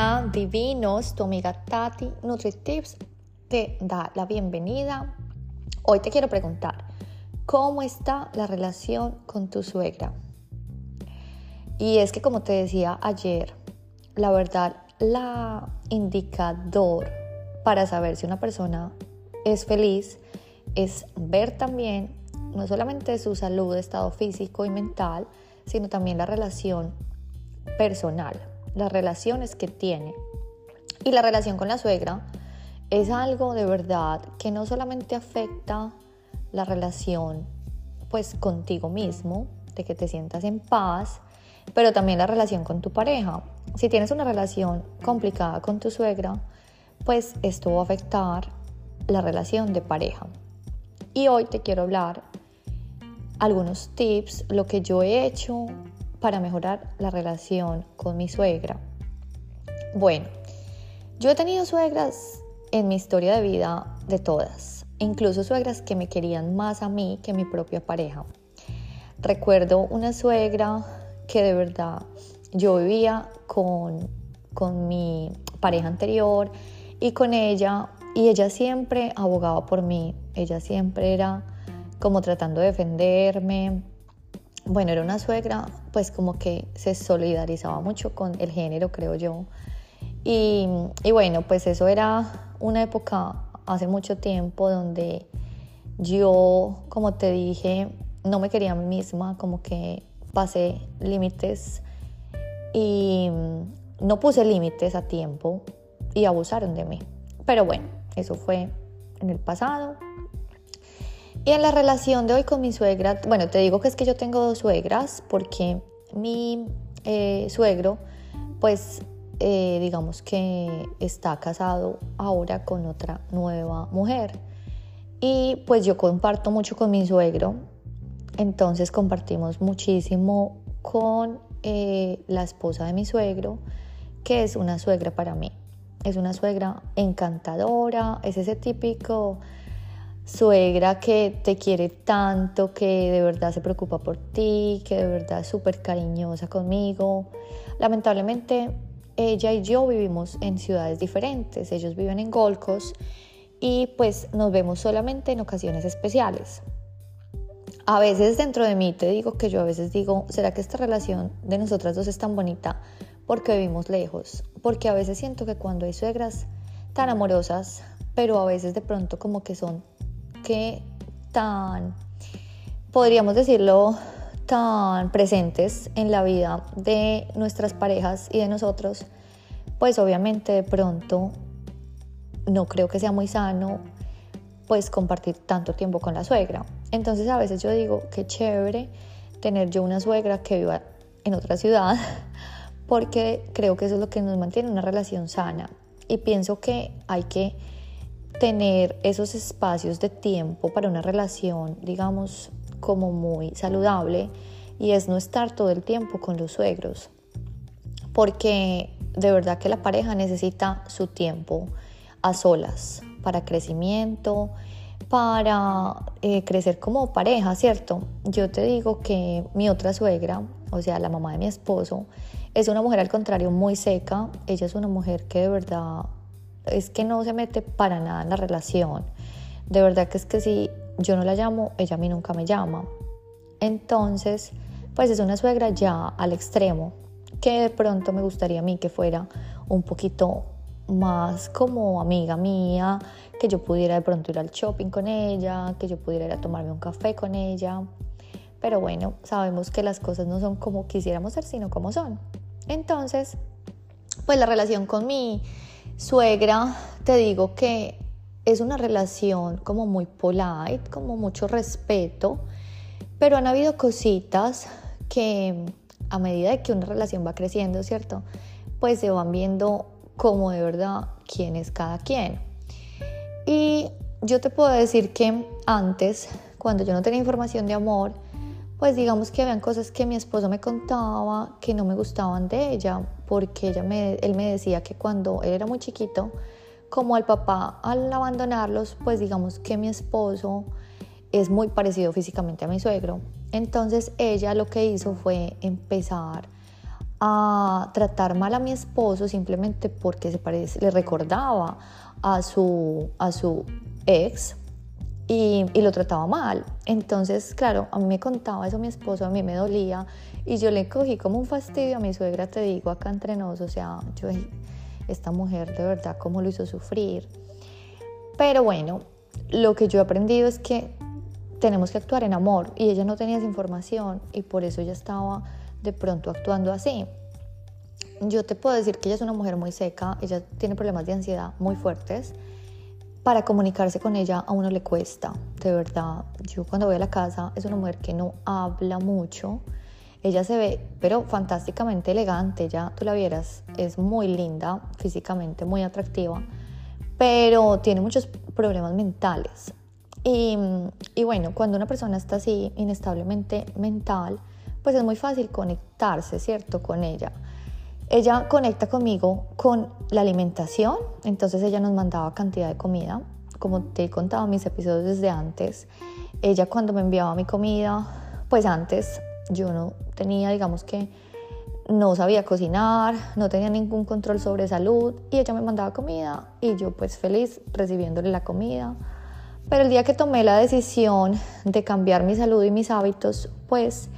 Hola, divinos, tu amiga Tati NutriTips te da la bienvenida. Hoy te quiero preguntar, ¿cómo está la relación con tu suegra? Y es que como te decía ayer, la verdad, la indicador para saber si una persona es feliz es ver también no solamente su salud, estado físico y mental, sino también la relación personal, las relaciones que tiene. Y la relación con la suegra es algo de verdad que no solamente afecta la relación pues contigo mismo, de que te sientas en paz, pero también la relación con tu pareja. Si tienes una relación complicada con tu suegra, pues esto va a afectar la relación de pareja. Y hoy te quiero hablar algunos tips, lo que yo he hecho para mejorar la relación con mi suegra. Bueno, yo he tenido suegras en mi historia de vida de todas, incluso suegras que me querían más a mí que mi propia pareja. Recuerdo una suegra que de verdad yo vivía con, con mi pareja anterior y con ella y ella siempre abogaba por mí, ella siempre era como tratando de defenderme. Bueno, era una suegra pues como que se solidarizaba mucho con el género, creo yo. Y, bueno, pues eso era una época hace mucho tiempo donde yo, como te dije, no me quería misma, como que pasé límites y no puse límites a tiempo y abusaron de mí. Pero bueno, eso fue en el pasado. Y en la relación de hoy con mi suegra, bueno, te digo que es que yo tengo dos suegras porque mi eh, suegro, pues eh, digamos que está casado ahora con otra nueva mujer. Y pues yo comparto mucho con mi suegro, entonces compartimos muchísimo con eh, la esposa de mi suegro, que es una suegra para mí. Es una suegra encantadora, es ese típico suegra que te quiere tanto, que de verdad se preocupa por ti, que de verdad es súper cariñosa conmigo. Lamentablemente ella y yo vivimos en ciudades diferentes, ellos viven en Golcos y pues nos vemos solamente en ocasiones especiales. A veces dentro de mí te digo que yo a veces digo, ¿será que esta relación de nosotras dos es tan bonita porque vivimos lejos? Porque a veces siento que cuando hay suegras tan amorosas, pero a veces de pronto como que son tan, podríamos decirlo, tan presentes en la vida de nuestras parejas y de nosotros, pues obviamente de pronto no creo que sea muy sano pues compartir tanto tiempo con la suegra. Entonces a veces yo digo, qué chévere tener yo una suegra que viva en otra ciudad, porque creo que eso es lo que nos mantiene una relación sana. Y pienso que hay que tener esos espacios de tiempo para una relación, digamos, como muy saludable, y es no estar todo el tiempo con los suegros, porque de verdad que la pareja necesita su tiempo a solas para crecimiento, para eh, crecer como pareja, ¿cierto? Yo te digo que mi otra suegra, o sea, la mamá de mi esposo, es una mujer al contrario muy seca. Ella es una mujer que de verdad es que no se mete para nada en la relación. De verdad que es que si yo no la llamo, ella a mí nunca me llama. Entonces, pues es una suegra ya al extremo, que de pronto me gustaría a mí que fuera un poquito más como amiga mía, que yo pudiera de pronto ir al shopping con ella, que yo pudiera ir a tomarme un café con ella. Pero bueno, sabemos que las cosas no son como quisiéramos ser, sino como son. Entonces, pues la relación con mi suegra, te digo que es una relación como muy polite, como mucho respeto, pero han habido cositas que a medida de que una relación va creciendo, ¿cierto? Pues se van viendo como de verdad quién es cada quien. Y yo te puedo decir que antes, cuando yo no tenía información de amor, pues digamos que habían cosas que mi esposo me contaba que no me gustaban de ella, porque ella me, él me decía que cuando él era muy chiquito, como al papá al abandonarlos, pues digamos que mi esposo es muy parecido físicamente a mi suegro. Entonces ella lo que hizo fue empezar a tratar mal a mi esposo simplemente porque se parece, le recordaba a su, a su ex y, y, lo trataba mal. Entonces, claro, a mí me contaba eso mi esposo, a mí me dolía y yo le cogí como un fastidio a mi suegra, te digo, acá entre nos, o sea, yo, esta mujer de verdad, cómo lo hizo sufrir. Pero bueno, lo que yo he aprendido es que tenemos que actuar en amor y ella no tenía esa información y por eso ella estaba de pronto actuando así. Yo te puedo decir que ella es una mujer muy seca, ella tiene problemas de ansiedad muy fuertes. Para comunicarse con ella a uno le cuesta, de verdad. Yo cuando voy a la casa es una mujer que no habla mucho. Ella se ve, pero fantásticamente elegante, ya tú la vieras, es muy linda, físicamente muy atractiva, pero tiene muchos problemas mentales. Y, y bueno, cuando una persona está así, inestablemente mental, pues es muy fácil conectarse, ¿cierto? Con ella. Ella conecta conmigo con la alimentación, entonces ella nos mandaba cantidad de comida, como te he contado en mis episodios desde antes. Ella cuando me enviaba mi comida, pues antes yo no tenía, digamos que no sabía cocinar, no tenía ningún control sobre salud y ella me mandaba comida y yo pues feliz recibiéndole la comida. Pero el día que tomé la decisión de cambiar mi salud y mis hábitos, pues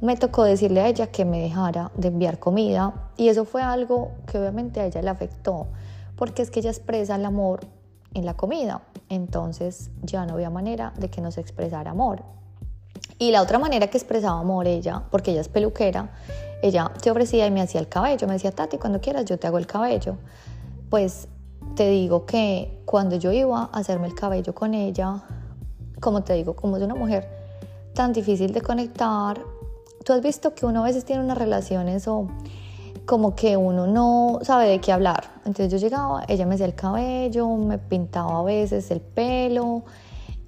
me tocó decirle a ella que me dejara de enviar comida y eso fue algo que obviamente a ella le afectó porque es que ella expresa el amor en la comida, entonces ya no había manera de que nos expresara amor. Y la otra manera que expresaba amor ella, porque ella es peluquera, ella te ofrecía y me hacía el cabello, me decía, Tati, cuando quieras yo te hago el cabello. Pues te digo que cuando yo iba a hacerme el cabello con ella, como te digo, como es una mujer tan difícil de conectar, Tú has visto que uno a veces tiene unas relaciones o como que uno no sabe de qué hablar. Entonces yo llegaba, ella me hacía el cabello, me pintaba a veces el pelo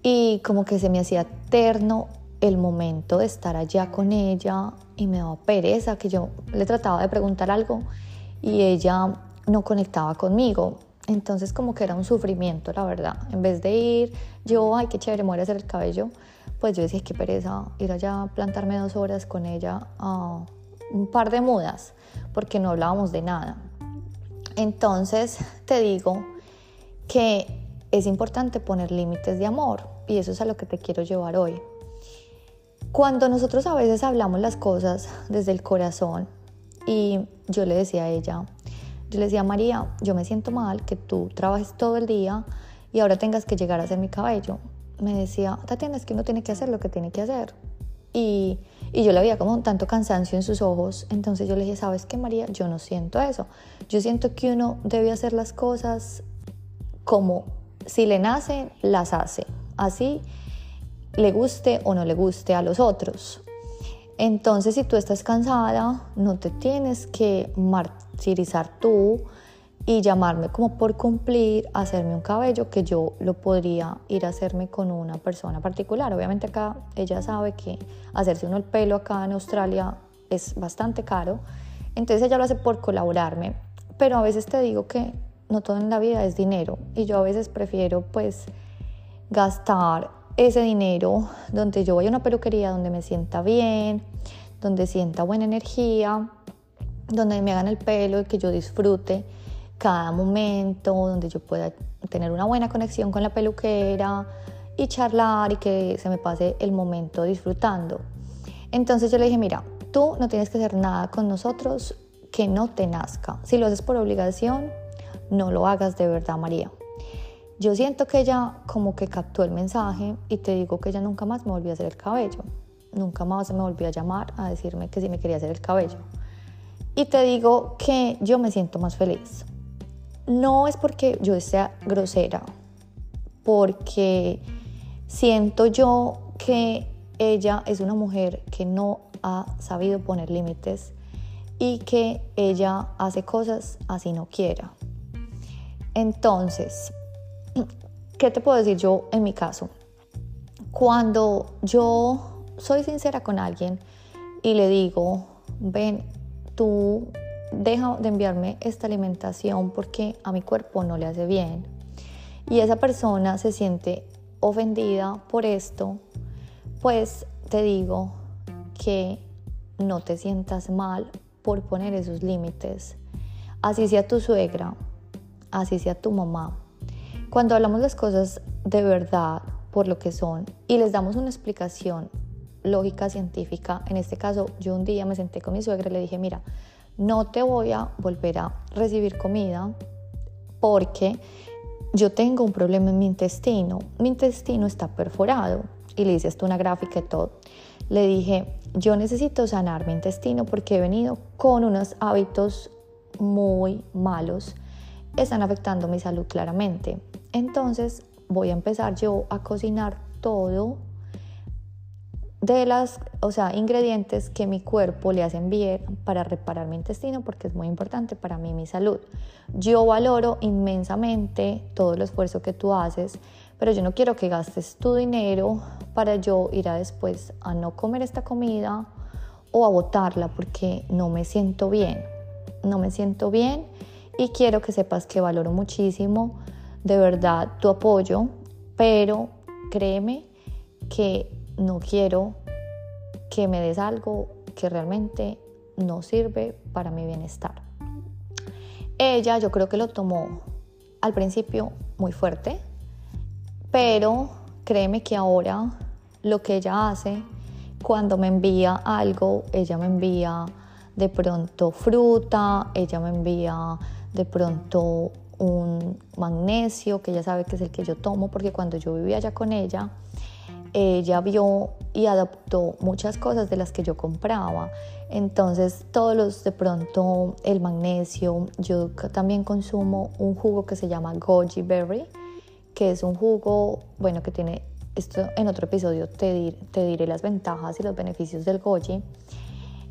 y como que se me hacía eterno el momento de estar allá con ella y me daba pereza que yo le trataba de preguntar algo y ella no conectaba conmigo. Entonces como que era un sufrimiento, la verdad. En vez de ir, yo, ay, qué chévere, me voy a hacer el cabello, pues yo decía, qué pereza ir allá a plantarme dos horas con ella a un par de mudas, porque no hablábamos de nada. Entonces te digo que es importante poner límites de amor y eso es a lo que te quiero llevar hoy. Cuando nosotros a veces hablamos las cosas desde el corazón y yo le decía a ella, yo le decía, María, yo me siento mal que tú trabajes todo el día y ahora tengas que llegar a hacer mi cabello me decía, Tatiana, es que uno tiene que hacer lo que tiene que hacer. Y, y yo le veía como tanto cansancio en sus ojos. Entonces yo le dije, ¿sabes qué, María? Yo no siento eso. Yo siento que uno debe hacer las cosas como si le nacen, las hace. Así le guste o no le guste a los otros. Entonces, si tú estás cansada, no te tienes que martirizar tú y llamarme como por cumplir, hacerme un cabello que yo lo podría ir a hacerme con una persona particular. Obviamente acá ella sabe que hacerse uno el pelo acá en Australia es bastante caro, entonces ella lo hace por colaborarme, pero a veces te digo que no todo en la vida es dinero y yo a veces prefiero pues gastar ese dinero donde yo voy a una peluquería donde me sienta bien, donde sienta buena energía, donde me hagan el pelo y que yo disfrute cada momento, donde yo pueda tener una buena conexión con la peluquera y charlar y que se me pase el momento disfrutando. Entonces yo le dije, mira, tú no tienes que hacer nada con nosotros que no te nazca. Si lo haces por obligación, no lo hagas de verdad, María. Yo siento que ella como que captó el mensaje y te digo que ella nunca más me volvió a hacer el cabello. Nunca más me volvió a llamar a decirme que sí me quería hacer el cabello. Y te digo que yo me siento más feliz no es porque yo sea grosera, porque siento yo que ella es una mujer que no ha sabido poner límites y que ella hace cosas así no quiera. Entonces, ¿qué te puedo decir yo en mi caso? Cuando yo soy sincera con alguien y le digo, ven, tú deja de enviarme esta alimentación porque a mi cuerpo no le hace bien. Y esa persona se siente ofendida por esto, pues te digo que no te sientas mal por poner esos límites. Así sea tu suegra, así sea tu mamá. Cuando hablamos las cosas de verdad por lo que son y les damos una explicación lógica, científica, en este caso yo un día me senté con mi suegra y le dije, mira, no te voy a volver a recibir comida porque yo tengo un problema en mi intestino, mi intestino está perforado y le hice hasta una gráfica y todo. Le dije, yo necesito sanar mi intestino porque he venido con unos hábitos muy malos, están afectando mi salud claramente. Entonces voy a empezar yo a cocinar todo de las, o sea, ingredientes que mi cuerpo le hacen bien para reparar mi intestino porque es muy importante para mí mi salud. Yo valoro inmensamente todo el esfuerzo que tú haces, pero yo no quiero que gastes tu dinero para yo ir a después a no comer esta comida o a botarla porque no me siento bien. No me siento bien y quiero que sepas que valoro muchísimo de verdad tu apoyo, pero créeme que no quiero que me des algo que realmente no sirve para mi bienestar. Ella yo creo que lo tomó al principio muy fuerte, pero créeme que ahora lo que ella hace cuando me envía algo, ella me envía de pronto fruta, ella me envía de pronto un magnesio, que ella sabe que es el que yo tomo, porque cuando yo vivía allá con ella, ella vio y adoptó muchas cosas de las que yo compraba. Entonces, todos los de pronto el magnesio, yo también consumo un jugo que se llama Goji Berry, que es un jugo, bueno, que tiene, esto en otro episodio te, te diré las ventajas y los beneficios del Goji.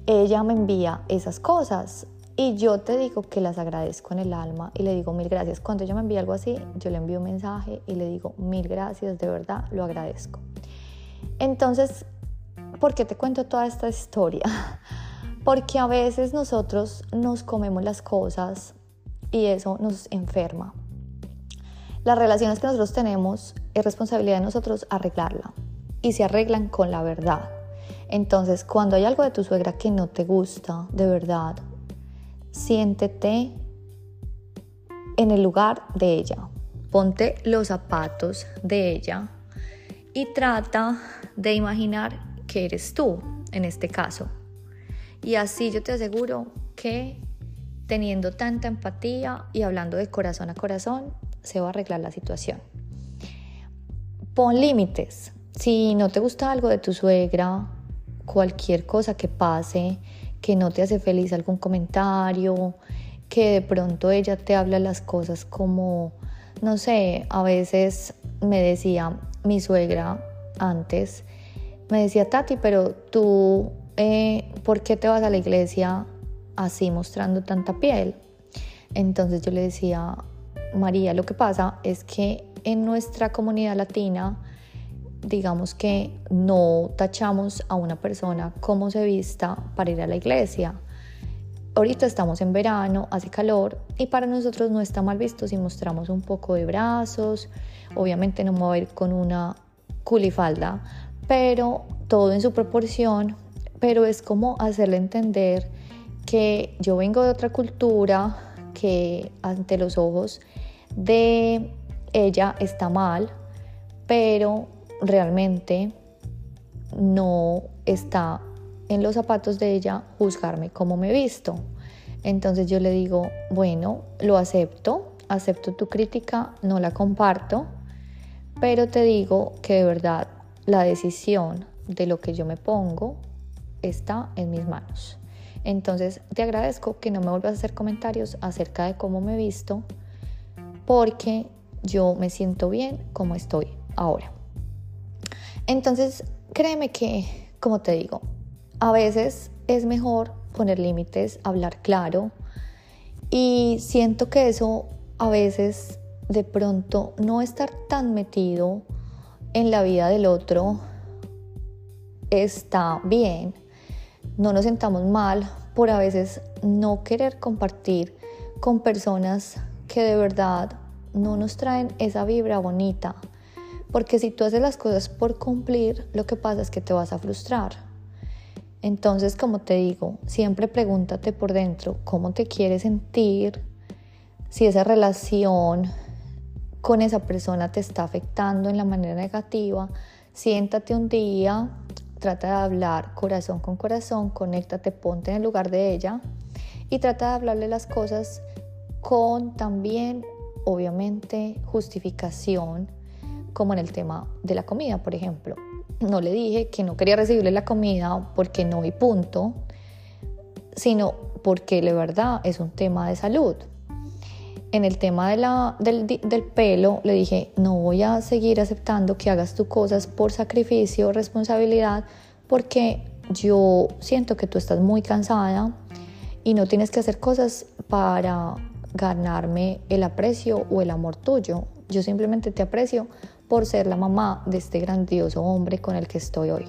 Ella me envía esas cosas y yo te digo que las agradezco en el alma y le digo mil gracias. Cuando ella me envía algo así, yo le envío un mensaje y le digo mil gracias, de verdad, lo agradezco. Entonces, ¿por qué te cuento toda esta historia? Porque a veces nosotros nos comemos las cosas y eso nos enferma. Las relaciones que nosotros tenemos es responsabilidad de nosotros arreglarla y se arreglan con la verdad. Entonces, cuando hay algo de tu suegra que no te gusta, de verdad, siéntete en el lugar de ella. Ponte los zapatos de ella y trata de imaginar que eres tú en este caso. Y así yo te aseguro que teniendo tanta empatía y hablando de corazón a corazón, se va a arreglar la situación. Pon límites. Si no te gusta algo de tu suegra, cualquier cosa que pase, que no te hace feliz algún comentario, que de pronto ella te habla las cosas como, no sé, a veces me decía, mi suegra antes me decía, Tati, pero tú, eh, ¿por qué te vas a la iglesia así mostrando tanta piel? Entonces yo le decía, María, lo que pasa es que en nuestra comunidad latina, digamos que no tachamos a una persona como se vista para ir a la iglesia. Ahorita estamos en verano, hace calor y para nosotros no está mal visto si mostramos un poco de brazos. Obviamente no me con una culifalda, pero todo en su proporción, pero es como hacerle entender que yo vengo de otra cultura, que ante los ojos de ella está mal, pero realmente no está en los zapatos de ella juzgarme como me visto. Entonces yo le digo, bueno, lo acepto, acepto tu crítica, no la comparto, pero te digo que de verdad la decisión de lo que yo me pongo está en mis manos. Entonces te agradezco que no me vuelvas a hacer comentarios acerca de cómo me he visto, porque yo me siento bien como estoy ahora. Entonces, créeme que, como te digo, a veces es mejor poner límites, hablar claro, y siento que eso a veces de pronto no estar tan metido en la vida del otro está bien. No nos sentamos mal por a veces no querer compartir con personas que de verdad no nos traen esa vibra bonita. Porque si tú haces las cosas por cumplir, lo que pasa es que te vas a frustrar. Entonces, como te digo, siempre pregúntate por dentro cómo te quieres sentir, si esa relación con esa persona te está afectando en la manera negativa, siéntate un día, trata de hablar corazón con corazón, conéctate, ponte en el lugar de ella y trata de hablarle las cosas con también, obviamente, justificación, como en el tema de la comida, por ejemplo. No le dije que no quería recibirle la comida porque no y punto, sino porque de verdad es un tema de salud. En el tema del, del pelo le dije, no voy a seguir aceptando que hagas tus cosas por sacrificio, responsabilidad, porque yo siento que tú estás muy cansada y no tienes que hacer cosas para ganarme el aprecio o el amor tuyo. Yo simplemente te aprecio por ser la mamá de este grandioso hombre con el que estoy hoy.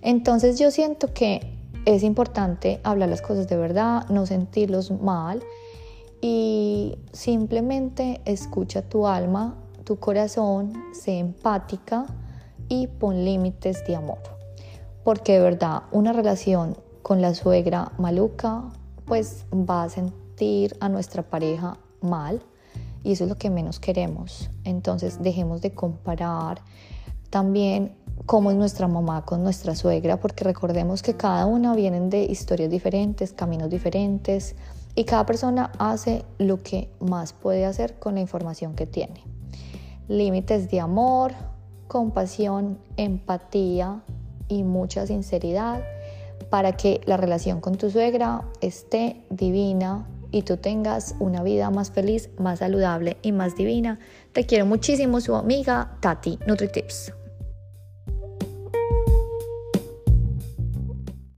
Entonces yo siento que es importante hablar las cosas de verdad, no sentirlos mal y simplemente escucha tu alma, tu corazón, sé empática y pon límites de amor. Porque de verdad una relación con la suegra maluca pues va a sentir a nuestra pareja mal y eso es lo que menos queremos. Entonces dejemos de comparar también cómo es nuestra mamá con nuestra suegra, porque recordemos que cada una vienen de historias diferentes, caminos diferentes y cada persona hace lo que más puede hacer con la información que tiene. Límites de amor, compasión, empatía y mucha sinceridad para que la relación con tu suegra esté divina y tú tengas una vida más feliz, más saludable y más divina. Te quiero muchísimo, su amiga Tati NutriTips.